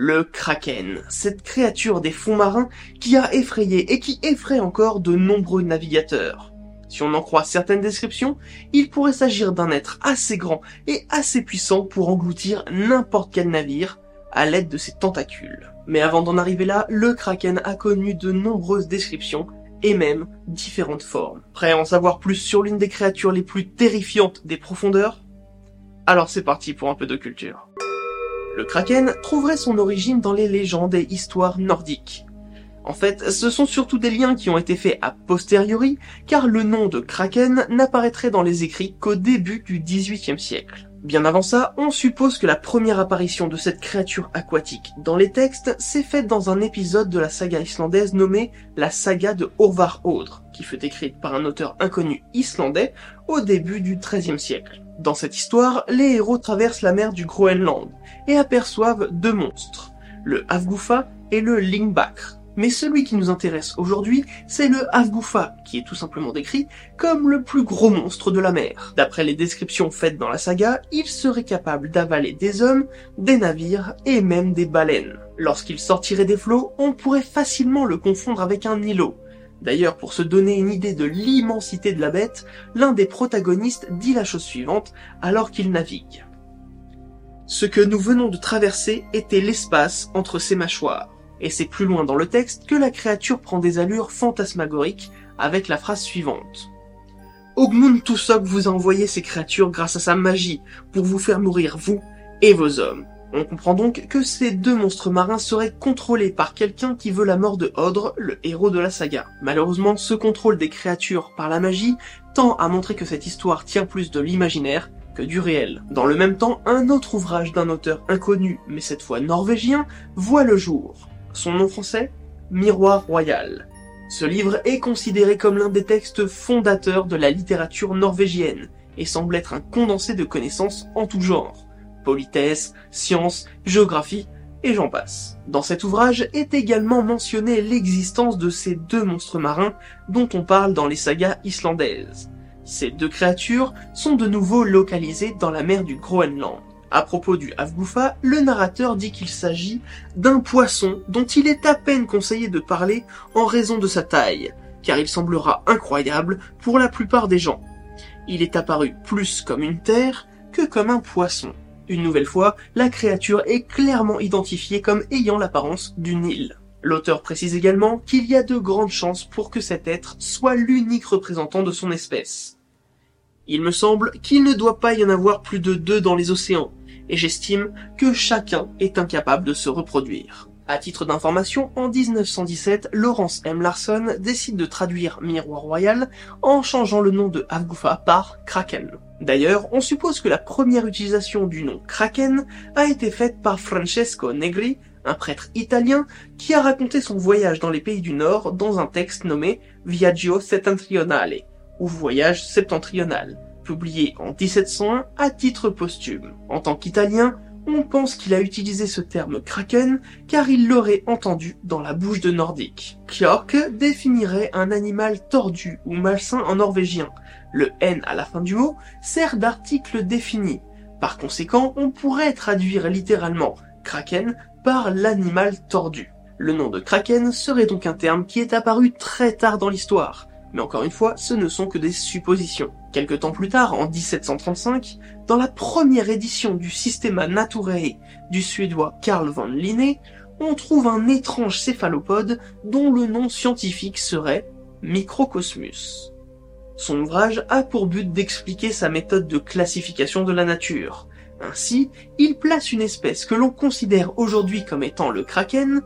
Le Kraken, cette créature des fonds marins qui a effrayé et qui effraie encore de nombreux navigateurs. Si on en croit certaines descriptions, il pourrait s'agir d'un être assez grand et assez puissant pour engloutir n'importe quel navire à l'aide de ses tentacules. Mais avant d'en arriver là, le Kraken a connu de nombreuses descriptions et même différentes formes. Prêt à en savoir plus sur l'une des créatures les plus terrifiantes des profondeurs? Alors c'est parti pour un peu de culture. Le Kraken trouverait son origine dans les légendes et histoires nordiques. En fait, ce sont surtout des liens qui ont été faits a posteriori, car le nom de Kraken n'apparaîtrait dans les écrits qu'au début du XVIIIe siècle. Bien avant ça, on suppose que la première apparition de cette créature aquatique dans les textes s'est faite dans un épisode de la saga islandaise nommée la saga de Orvar Audre, qui fut écrite par un auteur inconnu islandais au début du XIIIe siècle. Dans cette histoire, les héros traversent la mer du Groenland et aperçoivent deux monstres, le Afgufa et le Lyngbakr. Mais celui qui nous intéresse aujourd'hui, c'est le Afgufa, qui est tout simplement décrit comme le plus gros monstre de la mer. D'après les descriptions faites dans la saga, il serait capable d'avaler des hommes, des navires et même des baleines. Lorsqu'il sortirait des flots, on pourrait facilement le confondre avec un îlot. D'ailleurs, pour se donner une idée de l'immensité de la bête, l'un des protagonistes dit la chose suivante alors qu'il navigue. Ce que nous venons de traverser était l'espace entre ses mâchoires. Et c'est plus loin dans le texte que la créature prend des allures fantasmagoriques avec la phrase suivante. Ogmund Tusok vous a envoyé ces créatures grâce à sa magie pour vous faire mourir vous et vos hommes. On comprend donc que ces deux monstres marins seraient contrôlés par quelqu'un qui veut la mort de Hodre, le héros de la saga. Malheureusement, ce contrôle des créatures par la magie tend à montrer que cette histoire tient plus de l'imaginaire que du réel. Dans le même temps, un autre ouvrage d'un auteur inconnu, mais cette fois norvégien, voit le jour. Son nom français Miroir royal. Ce livre est considéré comme l'un des textes fondateurs de la littérature norvégienne et semble être un condensé de connaissances en tout genre. Politesse, sciences, géographie, et j'en passe. Dans cet ouvrage est également mentionnée l'existence de ces deux monstres marins dont on parle dans les sagas islandaises. Ces deux créatures sont de nouveau localisées dans la mer du Groenland. À propos du Afgufa, le narrateur dit qu'il s'agit d'un poisson dont il est à peine conseillé de parler en raison de sa taille, car il semblera incroyable pour la plupart des gens. Il est apparu plus comme une terre que comme un poisson. Une nouvelle fois, la créature est clairement identifiée comme ayant l'apparence d'une île. L'auteur précise également qu'il y a de grandes chances pour que cet être soit l'unique représentant de son espèce. Il me semble qu'il ne doit pas y en avoir plus de deux dans les océans, et j'estime que chacun est incapable de se reproduire. À titre d'information, en 1917, Lawrence M. Larson décide de traduire Miroir Royal en changeant le nom de Afgufa par Kraken. D'ailleurs, on suppose que la première utilisation du nom Kraken a été faite par Francesco Negri, un prêtre italien qui a raconté son voyage dans les pays du Nord dans un texte nommé Viaggio Settentrionale, ou Voyage septentrional, publié en 1701 à titre posthume. En tant qu'Italien, on pense qu'il a utilisé ce terme kraken car il l'aurait entendu dans la bouche de Nordique. Kjork définirait un animal tordu ou malsain en norvégien. Le N à la fin du mot sert d'article défini. Par conséquent, on pourrait traduire littéralement kraken par l'animal tordu. Le nom de kraken serait donc un terme qui est apparu très tard dans l'histoire. Mais encore une fois, ce ne sont que des suppositions. Quelque temps plus tard, en 1735, dans la première édition du Systema Naturae du suédois Carl von Linné, on trouve un étrange céphalopode dont le nom scientifique serait Microcosmus. Son ouvrage a pour but d'expliquer sa méthode de classification de la nature. Ainsi, il place une espèce que l'on considère aujourd'hui comme étant le kraken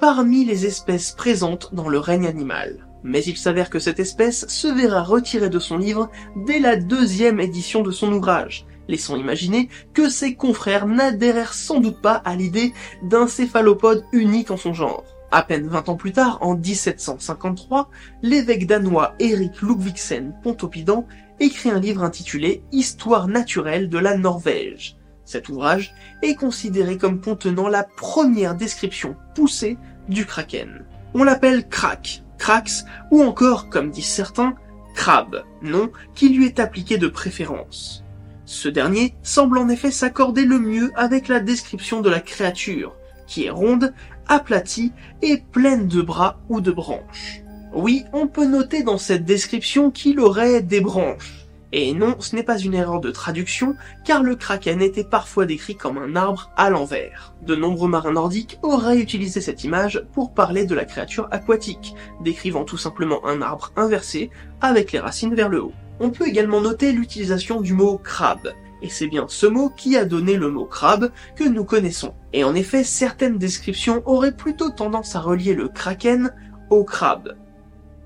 parmi les espèces présentes dans le règne animal mais il s'avère que cette espèce se verra retirée de son livre dès la deuxième édition de son ouvrage, laissant imaginer que ses confrères n'adhérèrent sans doute pas à l'idée d'un céphalopode unique en son genre. À peine 20 ans plus tard, en 1753, l'évêque danois Erik Ludvigsen Pontoppidan écrit un livre intitulé Histoire naturelle de la Norvège. Cet ouvrage est considéré comme contenant la première description poussée du kraken. On l'appelle Krak, Crax, ou encore, comme disent certains, Crab, nom qui lui est appliqué de préférence. Ce dernier semble en effet s'accorder le mieux avec la description de la créature, qui est ronde, aplatie et pleine de bras ou de branches. Oui, on peut noter dans cette description qu'il aurait des branches, et non, ce n'est pas une erreur de traduction, car le kraken était parfois décrit comme un arbre à l'envers. De nombreux marins nordiques auraient utilisé cette image pour parler de la créature aquatique, décrivant tout simplement un arbre inversé avec les racines vers le haut. On peut également noter l'utilisation du mot crabe, et c'est bien ce mot qui a donné le mot crabe que nous connaissons. Et en effet, certaines descriptions auraient plutôt tendance à relier le kraken au crabe,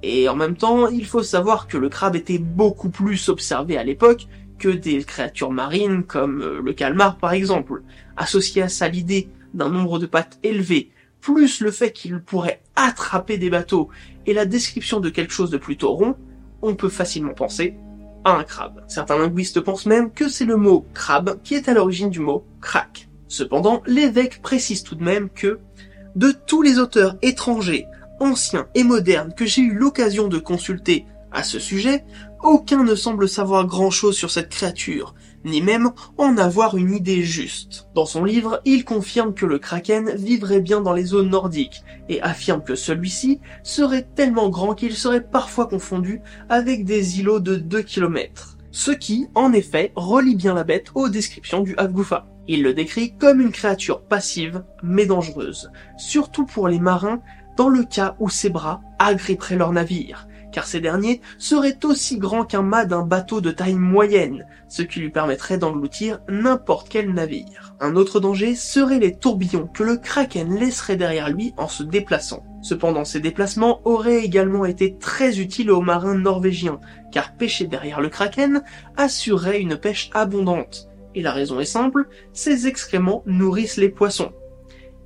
et en même temps, il faut savoir que le crabe était beaucoup plus observé à l'époque que des créatures marines comme euh, le calmar par exemple. Associé à ça l'idée d'un nombre de pattes élevé, plus le fait qu'il pourrait attraper des bateaux et la description de quelque chose de plutôt rond, on peut facilement penser à un crabe. Certains linguistes pensent même que c'est le mot crabe qui est à l'origine du mot crack. Cependant, l'évêque précise tout de même que de tous les auteurs étrangers anciens et modernes que j'ai eu l'occasion de consulter à ce sujet, aucun ne semble savoir grand-chose sur cette créature, ni même en avoir une idée juste. Dans son livre, il confirme que le kraken vivrait bien dans les zones nordiques, et affirme que celui-ci serait tellement grand qu'il serait parfois confondu avec des îlots de 2 km. Ce qui, en effet, relie bien la bête aux descriptions du Havgufa. Il le décrit comme une créature passive, mais dangereuse, surtout pour les marins dans le cas où ses bras agripperaient leur navire, car ces derniers seraient aussi grands qu'un mât d'un bateau de taille moyenne, ce qui lui permettrait d'engloutir n'importe quel navire. Un autre danger serait les tourbillons que le kraken laisserait derrière lui en se déplaçant. Cependant, ces déplacements auraient également été très utiles aux marins norvégiens, car pêcher derrière le kraken assurerait une pêche abondante. Et la raison est simple, ces excréments nourrissent les poissons,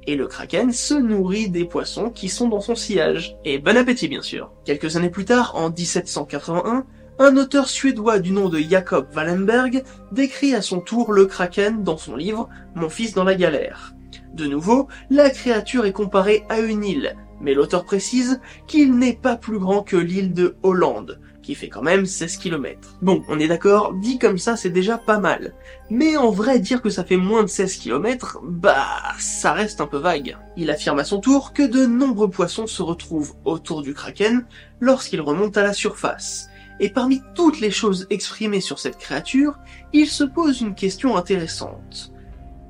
et le kraken se nourrit des poissons qui sont dans son sillage. Et bon appétit bien sûr. Quelques années plus tard, en 1781, un auteur suédois du nom de Jacob Wallenberg décrit à son tour le kraken dans son livre Mon fils dans la galère. De nouveau, la créature est comparée à une île, mais l'auteur précise qu'il n'est pas plus grand que l'île de Hollande, qui fait quand même 16 km. Bon, on est d'accord, dit comme ça c'est déjà pas mal. Mais en vrai, dire que ça fait moins de 16 km, bah, ça reste un peu vague. Il affirme à son tour que de nombreux poissons se retrouvent autour du kraken lorsqu'il remonte à la surface. Et parmi toutes les choses exprimées sur cette créature, il se pose une question intéressante.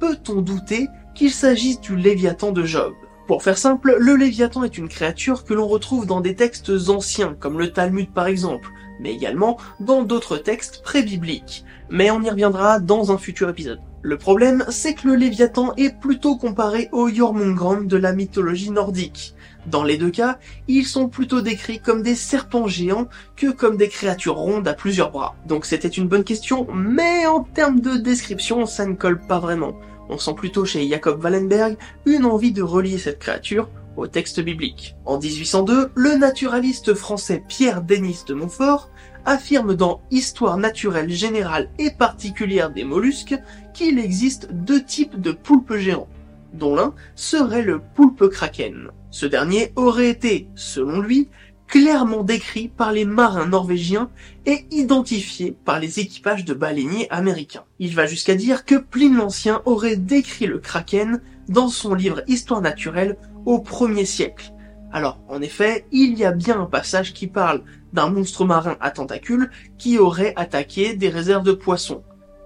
Peut-on douter qu'il s'agisse du Léviathan de Job? Pour faire simple, le Léviathan est une créature que l'on retrouve dans des textes anciens, comme le Talmud par exemple, mais également dans d'autres textes pré-bibliques. Mais on y reviendra dans un futur épisode. Le problème, c'est que le Léviathan est plutôt comparé au Jormungand de la mythologie nordique. Dans les deux cas, ils sont plutôt décrits comme des serpents géants que comme des créatures rondes à plusieurs bras. Donc c'était une bonne question, mais en termes de description, ça ne colle pas vraiment on sent plutôt chez Jacob Wallenberg une envie de relier cette créature au texte biblique. En 1802, le naturaliste français Pierre Denis de Montfort affirme dans Histoire naturelle générale et particulière des mollusques qu'il existe deux types de poulpes géants, dont l'un serait le poulpe kraken. Ce dernier aurait été, selon lui, clairement décrit par les marins norvégiens et identifié par les équipages de baleiniers américains. Il va jusqu'à dire que Pline l'Ancien aurait décrit le kraken dans son livre Histoire naturelle au 1er siècle. Alors, en effet, il y a bien un passage qui parle d'un monstre marin à tentacules qui aurait attaqué des réserves de poissons,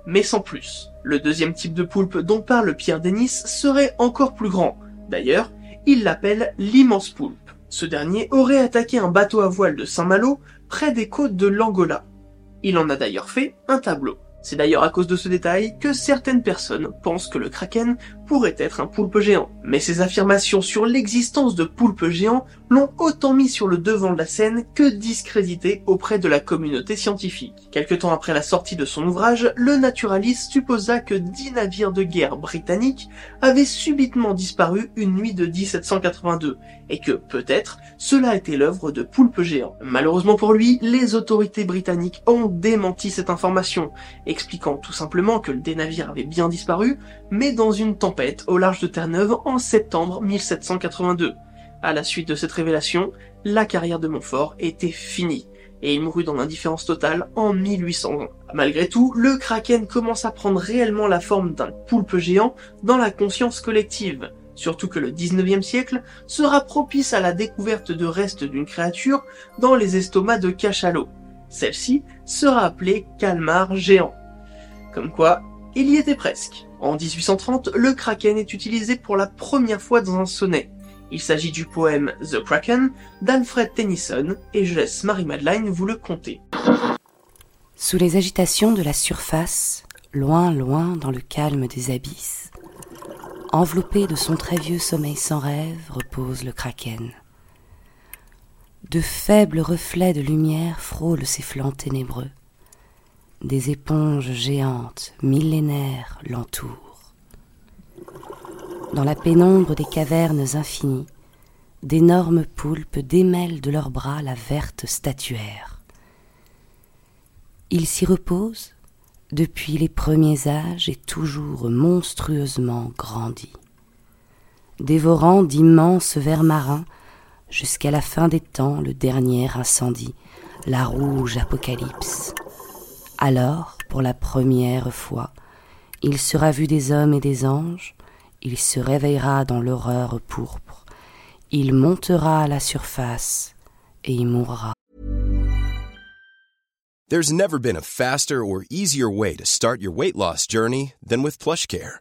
mais sans plus. Le deuxième type de poulpe dont parle Pierre Denis serait encore plus grand. D'ailleurs, il l'appelle l'immense poulpe. Ce dernier aurait attaqué un bateau à voile de Saint-Malo près des côtes de l'Angola. Il en a d'ailleurs fait un tableau. C'est d'ailleurs à cause de ce détail que certaines personnes pensent que le kraken pourrait être un poulpe géant. Mais ces affirmations sur l'existence de poulpes géants l'ont autant mis sur le devant de la scène que discrédité auprès de la communauté scientifique. Quelque temps après la sortie de son ouvrage, le naturaliste supposa que dix navires de guerre britanniques avaient subitement disparu une nuit de 1782 et que peut-être cela était l'œuvre de poulpes géants. Malheureusement pour lui, les autorités britanniques ont démenti cette information expliquant tout simplement que des navires avaient bien disparu, mais dans une tempête au large de Terre-Neuve en septembre 1782. À la suite de cette révélation, la carrière de Montfort était finie, et il mourut dans l'indifférence totale en 1820. Malgré tout, le kraken commence à prendre réellement la forme d'un poulpe géant dans la conscience collective, surtout que le 19e siècle sera propice à la découverte de restes d'une créature dans les estomacs de cachalot. Celle-ci sera appelée calmar géant. Comme quoi, il y était presque. En 1830, le kraken est utilisé pour la première fois dans un sonnet. Il s'agit du poème The Kraken d'Alfred Tennyson et je laisse Marie-Madeleine vous le conter. Sous les agitations de la surface, loin, loin dans le calme des abysses, enveloppé de son très vieux sommeil sans rêve, repose le kraken. De faibles reflets de lumière frôlent ses flancs ténébreux des éponges géantes, millénaires, l'entourent. Dans la pénombre des cavernes infinies, d'énormes poulpes démêlent de leurs bras la verte statuaire. Ils s'y reposent depuis les premiers âges et toujours monstrueusement grandis, dévorant d'immenses vers marins jusqu'à la fin des temps le dernier incendie, la rouge apocalypse. Alors, pour la première fois, il sera vu des hommes et des anges, il se réveillera dans l'horreur pourpre, il montera à la surface et il mourra. There's never been a faster or easier way to start your weight loss journey than with PlushCare.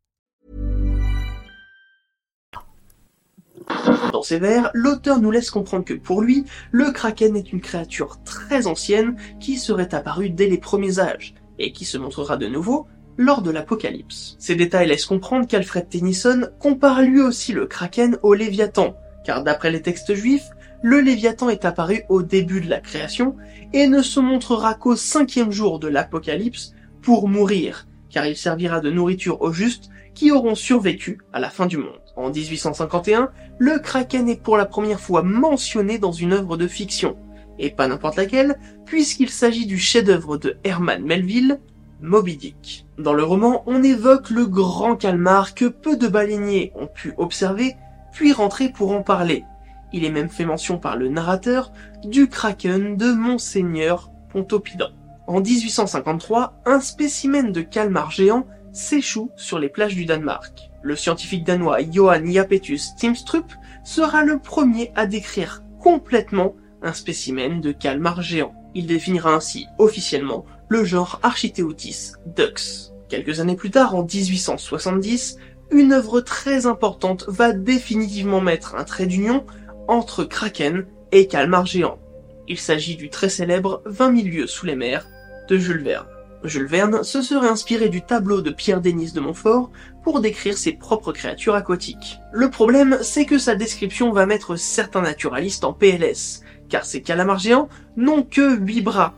Dans ses vers, l'auteur nous laisse comprendre que pour lui, le kraken est une créature très ancienne qui serait apparue dès les premiers âges et qui se montrera de nouveau lors de l'Apocalypse. Ces détails laissent comprendre qu'Alfred Tennyson compare lui aussi le kraken au Léviathan, car d'après les textes juifs, le Léviathan est apparu au début de la création et ne se montrera qu'au cinquième jour de l'Apocalypse pour mourir, car il servira de nourriture aux justes qui auront survécu à la fin du monde. En 1851, le kraken est pour la première fois mentionné dans une œuvre de fiction, et pas n'importe laquelle, puisqu'il s'agit du chef-d'œuvre de Herman Melville, Moby Dick. Dans le roman, on évoque le grand calmar que peu de baleiniers ont pu observer, puis rentrer pour en parler. Il est même fait mention par le narrateur du kraken de Monseigneur Pontoppidan. En 1853, un spécimen de calmar géant s'échoue sur les plages du Danemark. Le scientifique danois Johan Japetus Timstrup sera le premier à décrire complètement un spécimen de calmar géant. Il définira ainsi officiellement le genre Architeutis dux. Quelques années plus tard, en 1870, une œuvre très importante va définitivement mettre un trait d'union entre Kraken et calmar géant. Il s'agit du très célèbre 20 000 lieues sous les mers de Jules Verne. Jules Verne se serait inspiré du tableau de Pierre-Denis de Montfort pour décrire ses propres créatures aquatiques. Le problème, c'est que sa description va mettre certains naturalistes en PLS, car ces calamars géants n'ont que 8 bras,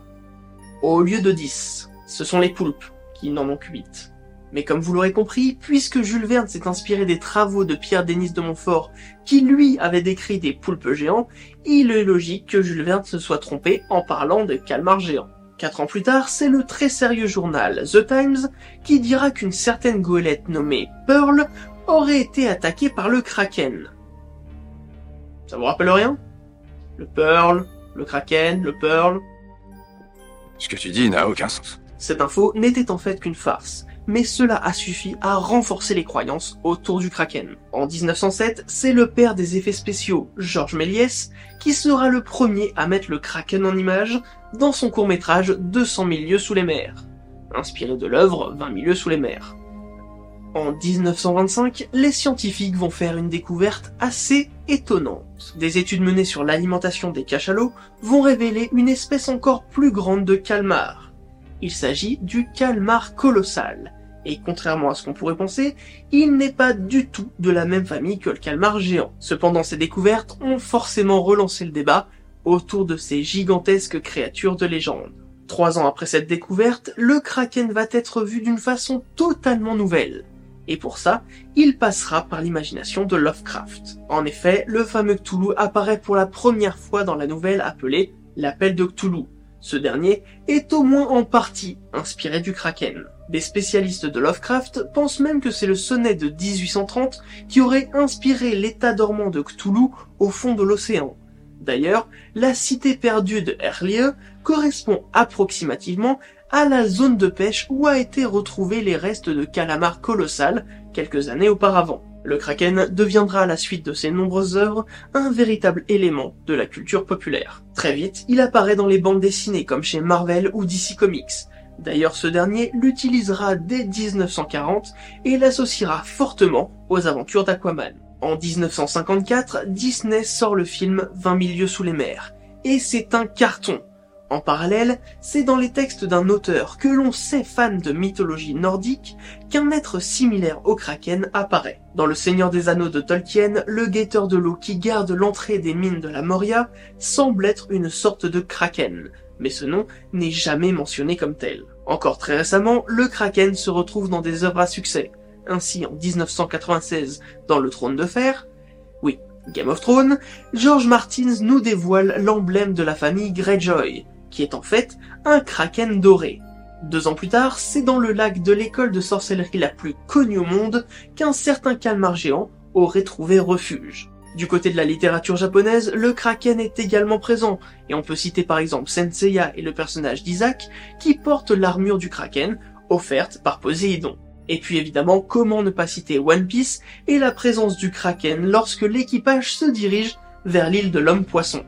au lieu de 10. Ce sont les poulpes qui n'en ont que 8. Mais comme vous l'aurez compris, puisque Jules Verne s'est inspiré des travaux de Pierre-Denis de Montfort, qui lui avait décrit des poulpes géants, il est logique que Jules Verne se soit trompé en parlant de calmars géants. Quatre ans plus tard, c'est le très sérieux journal The Times qui dira qu'une certaine goélette nommée Pearl aurait été attaquée par le Kraken. Ça vous rappelle rien? Le Pearl, le Kraken, le Pearl? Ce que tu dis n'a aucun sens. Cette info n'était en fait qu'une farce, mais cela a suffi à renforcer les croyances autour du Kraken. En 1907, c'est le père des effets spéciaux, Georges Méliès, qui sera le premier à mettre le Kraken en image dans son court-métrage 200 000 lieues sous les mers, inspiré de l'œuvre 20 000 lieues sous les mers. En 1925, les scientifiques vont faire une découverte assez étonnante. Des études menées sur l'alimentation des cachalots vont révéler une espèce encore plus grande de calmar. Il s'agit du calmar colossal, et contrairement à ce qu'on pourrait penser, il n'est pas du tout de la même famille que le calmar géant. Cependant, ces découvertes ont forcément relancé le débat autour de ces gigantesques créatures de légende. Trois ans après cette découverte, le kraken va être vu d'une façon totalement nouvelle. Et pour ça, il passera par l'imagination de Lovecraft. En effet, le fameux Cthulhu apparaît pour la première fois dans la nouvelle appelée L'appel de Cthulhu. Ce dernier est au moins en partie inspiré du kraken. Des spécialistes de Lovecraft pensent même que c'est le sonnet de 1830 qui aurait inspiré l'état dormant de Cthulhu au fond de l'océan. D'ailleurs, la cité perdue de Herlieu correspond approximativement à la zone de pêche où a été retrouvé les restes de calamar colossal quelques années auparavant. Le kraken deviendra à la suite de ses nombreuses œuvres un véritable élément de la culture populaire. Très vite, il apparaît dans les bandes dessinées comme chez Marvel ou DC Comics. D'ailleurs, ce dernier l'utilisera dès 1940 et l'associera fortement aux aventures d'Aquaman. En 1954, Disney sort le film 20 000 lieues sous les mers, et c'est un carton. En parallèle, c'est dans les textes d'un auteur que l'on sait fan de mythologie nordique qu'un être similaire au kraken apparaît. Dans Le Seigneur des Anneaux de Tolkien, le guetteur de l'eau qui garde l'entrée des mines de la Moria semble être une sorte de kraken, mais ce nom n'est jamais mentionné comme tel. Encore très récemment, le kraken se retrouve dans des œuvres à succès, ainsi en 1996 dans Le Trône de Fer, oui, Game of Thrones, George Martins nous dévoile l'emblème de la famille Greyjoy, qui est en fait un kraken doré. Deux ans plus tard, c'est dans le lac de l'école de sorcellerie la plus connue au monde qu'un certain calmar géant aurait trouvé refuge. Du côté de la littérature japonaise, le kraken est également présent, et on peut citer par exemple Senseiya et le personnage d'Isaac qui porte l'armure du kraken offerte par Poséidon. Et puis évidemment, comment ne pas citer One Piece et la présence du Kraken lorsque l'équipage se dirige vers l'île de l'homme poisson.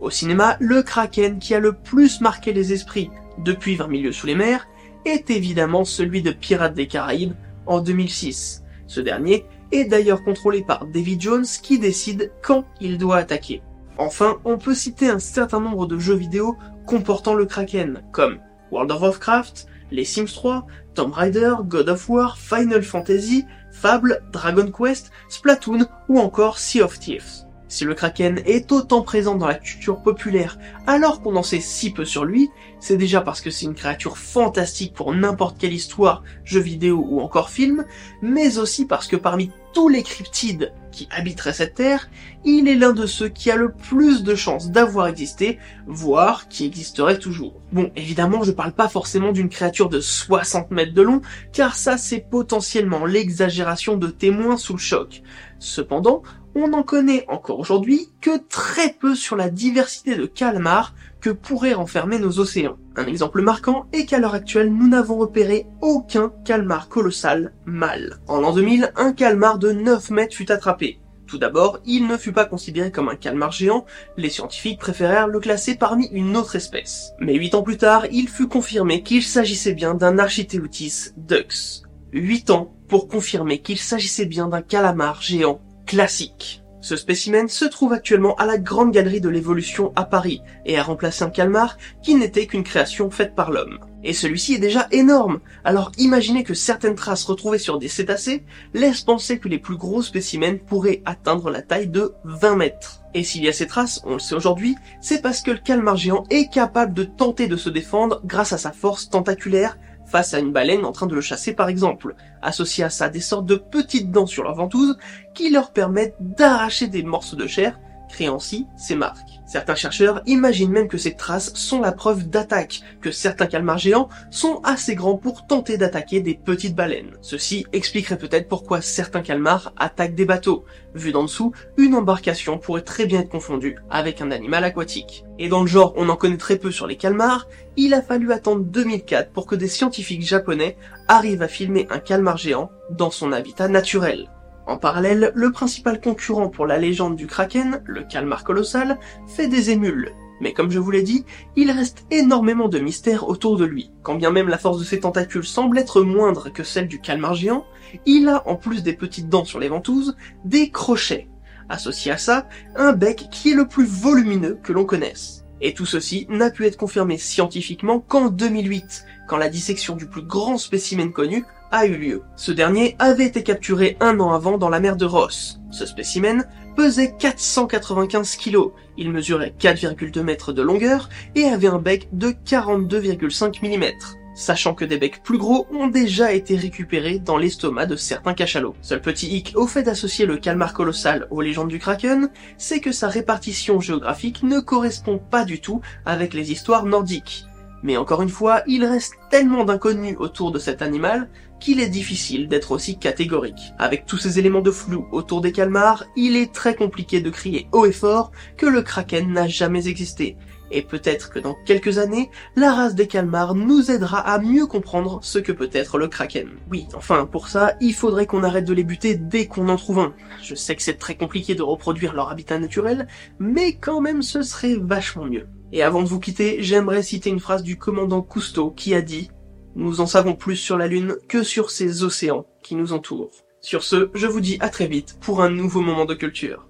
Au cinéma, le Kraken qui a le plus marqué les esprits depuis 20 milieux sous les mers est évidemment celui de Pirates des Caraïbes en 2006. Ce dernier est d'ailleurs contrôlé par David Jones qui décide quand il doit attaquer. Enfin, on peut citer un certain nombre de jeux vidéo comportant le Kraken, comme World of Warcraft, les Sims 3, Tomb Raider, God of War, Final Fantasy, Fable, Dragon Quest, Splatoon ou encore Sea of Thieves. Si le Kraken est autant présent dans la culture populaire alors qu'on en sait si peu sur lui, c'est déjà parce que c'est une créature fantastique pour n'importe quelle histoire, jeu vidéo ou encore film, mais aussi parce que parmi tous les cryptides qui habiteraient cette terre, il est l'un de ceux qui a le plus de chances d'avoir existé, voire qui existerait toujours. Bon, évidemment, je parle pas forcément d'une créature de 60 mètres de long, car ça c'est potentiellement l'exagération de témoins sous le choc. Cependant, on n'en connaît encore aujourd'hui que très peu sur la diversité de calmars que pourraient renfermer nos océans. Un exemple marquant est qu'à l'heure actuelle, nous n'avons repéré aucun calmar colossal mâle. En l'an 2000, un calmar de 9 mètres fut attrapé. Tout d'abord, il ne fut pas considéré comme un calmar géant, les scientifiques préférèrent le classer parmi une autre espèce. Mais 8 ans plus tard, il fut confirmé qu'il s'agissait bien d'un Architeuthis dux. 8 ans pour confirmer qu'il s'agissait bien d'un calamar géant classique. Ce spécimen se trouve actuellement à la Grande Galerie de l'Évolution à Paris et a remplacé un calmar qui n'était qu'une création faite par l'homme. Et celui-ci est déjà énorme, alors imaginez que certaines traces retrouvées sur des cétacés laissent penser que les plus gros spécimens pourraient atteindre la taille de 20 mètres. Et s'il y a ces traces, on le sait aujourd'hui, c'est parce que le calmar géant est capable de tenter de se défendre grâce à sa force tentaculaire face à une baleine en train de le chasser par exemple. Associé à ça des sortes de petites dents sur leur ventouse qui leur permettent d'arracher des morceaux de chair créant ainsi ces marques. Certains chercheurs imaginent même que ces traces sont la preuve d'attaque, que certains calmars géants sont assez grands pour tenter d'attaquer des petites baleines. Ceci expliquerait peut-être pourquoi certains calmars attaquent des bateaux. Vu d'en dessous, une embarcation pourrait très bien être confondue avec un animal aquatique. Et dans le genre, on en connaît très peu sur les calmars, il a fallu attendre 2004 pour que des scientifiques japonais arrivent à filmer un calmar géant dans son habitat naturel. En parallèle, le principal concurrent pour la légende du kraken, le calmar colossal, fait des émules. Mais comme je vous l'ai dit, il reste énormément de mystères autour de lui. Quand bien même la force de ses tentacules semble être moindre que celle du calmar géant, il a, en plus des petites dents sur les ventouses, des crochets. Associé à ça, un bec qui est le plus volumineux que l'on connaisse. Et tout ceci n'a pu être confirmé scientifiquement qu'en 2008, quand la dissection du plus grand spécimen connu a eu lieu. Ce dernier avait été capturé un an avant dans la mer de Ross. Ce spécimen pesait 495 kg, il mesurait 4,2 mètres de longueur et avait un bec de 42,5 mm sachant que des becs plus gros ont déjà été récupérés dans l'estomac de certains cachalots. Seul petit hic au fait d'associer le calmar colossal aux légendes du kraken, c'est que sa répartition géographique ne correspond pas du tout avec les histoires nordiques. Mais encore une fois, il reste tellement d'inconnus autour de cet animal qu'il est difficile d'être aussi catégorique. Avec tous ces éléments de flou autour des calmars, il est très compliqué de crier haut et fort que le kraken n'a jamais existé. Et peut-être que dans quelques années, la race des calmars nous aidera à mieux comprendre ce que peut être le kraken. Oui, enfin, pour ça, il faudrait qu'on arrête de les buter dès qu'on en trouve un. Je sais que c'est très compliqué de reproduire leur habitat naturel, mais quand même ce serait vachement mieux. Et avant de vous quitter, j'aimerais citer une phrase du commandant Cousteau qui a dit Nous en savons plus sur la Lune que sur ces océans qui nous entourent. Sur ce, je vous dis à très vite pour un nouveau moment de culture.